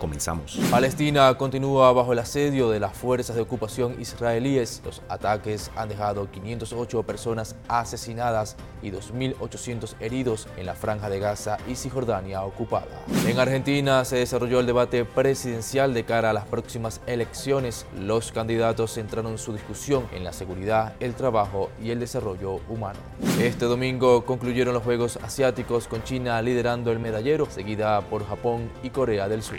Comenzamos. Palestina continúa bajo el asedio de las fuerzas de ocupación israelíes. Los ataques han dejado 508 personas asesinadas y 2.800 heridos en la franja de Gaza y Cisjordania ocupada. En Argentina se desarrolló el debate presidencial de cara a las próximas elecciones. Los candidatos centraron su discusión en la seguridad, el trabajo y el desarrollo humano. Este domingo concluyeron los Juegos Asiáticos con China liderando el medallero, seguida por Japón y Corea del Sur.